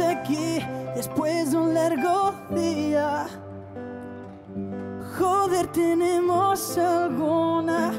aquí después de un largo día. Joder, tenemos alguna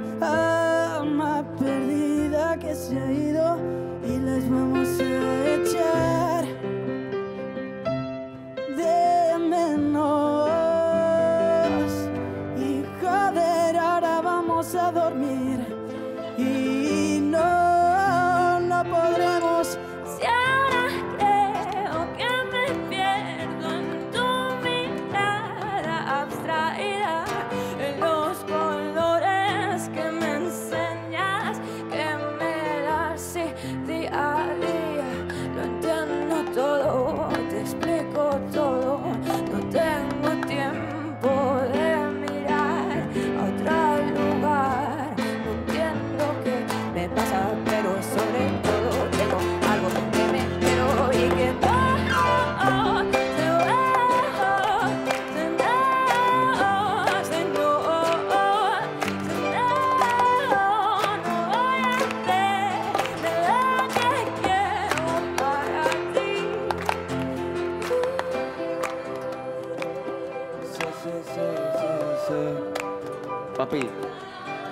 Papi,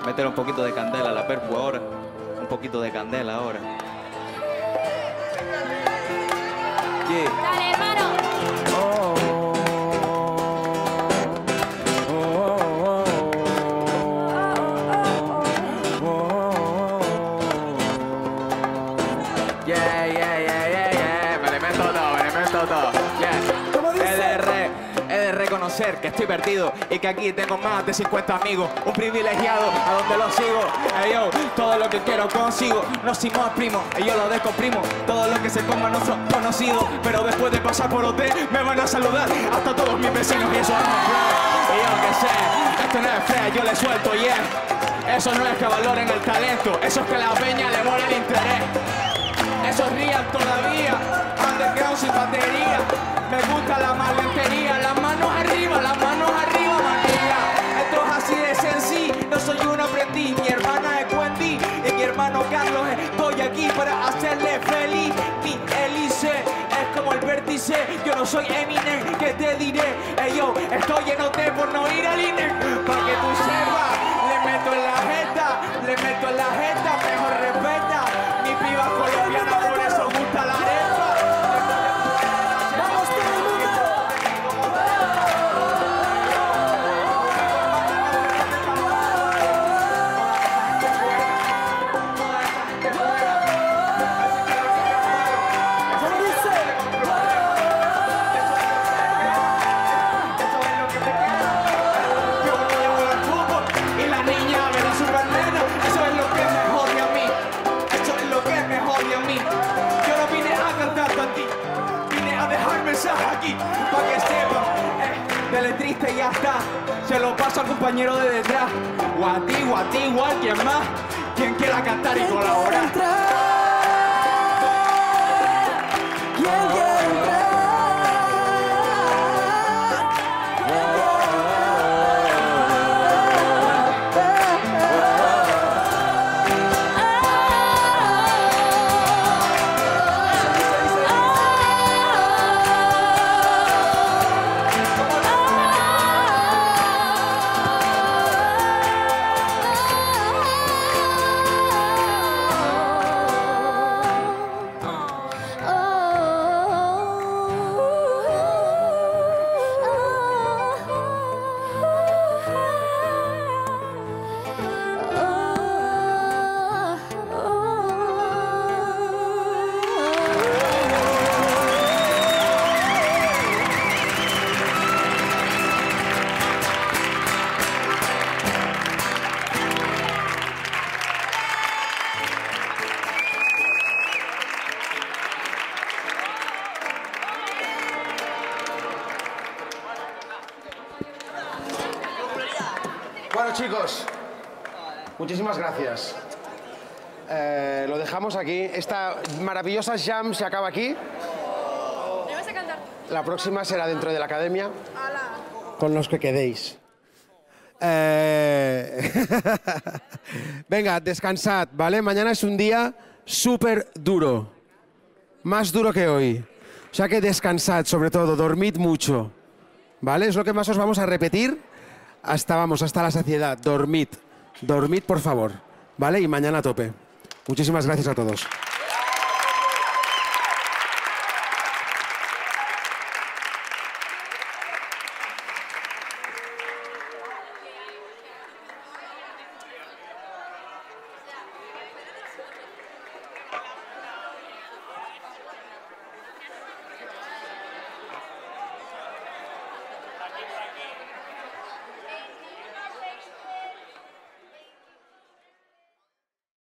métele un poquito de candela a la perpu ahora. Un poquito de candela ahora. Yeah. Dale, hermano. Yeah, yeah, yeah, yeah, yeah. Me le meto todo, me le meto todo. Yeah. Que estoy perdido y que aquí tengo más de 50 amigos. Un privilegiado a donde lo sigo. Ey, yo, todo lo que quiero consigo. No si primo, y yo lo descomprimo. Todo lo que se coma no son conocidos. Pero después de pasar por OT me van a saludar hasta todos mis vecinos y eso es. Y yo que sé, esto no es fea, yo le suelto, yeah. Eso no es que valoren el talento, eso es que la peña le mola el interés. Esos rían todavía, underground sin batería. Me gusta la malentería, Yo no soy Eminem, que te diré. Ey, yo estoy en OT por no ir al INE. Para que tú sepas, le meto en la jeta, le meto en la jeta, mejor mensaje aquí para que sepan. Eh, y ya está. Se lo paso al compañero de detrás. O a ti, o a ti, o a alguien más. Quien quiera cantar y ¿Quién quiere colaborar. Bueno, chicos, muchísimas gracias. Eh, lo dejamos aquí. Esta maravillosa jam se acaba aquí. La próxima será dentro de la academia. Con los que quedéis. Eh, Venga, descansad, ¿vale? Mañana es un día súper duro. más duro que hoy. O sea que descansad, sobre todo, dormid mucho. ¿Vale? Es lo que más os vamos a repetir hasta, vamos, hasta la saciedad. Dormid. Dormid, por favor. ¿Vale? Y mañana a tope. Muchísimas gracias a todos.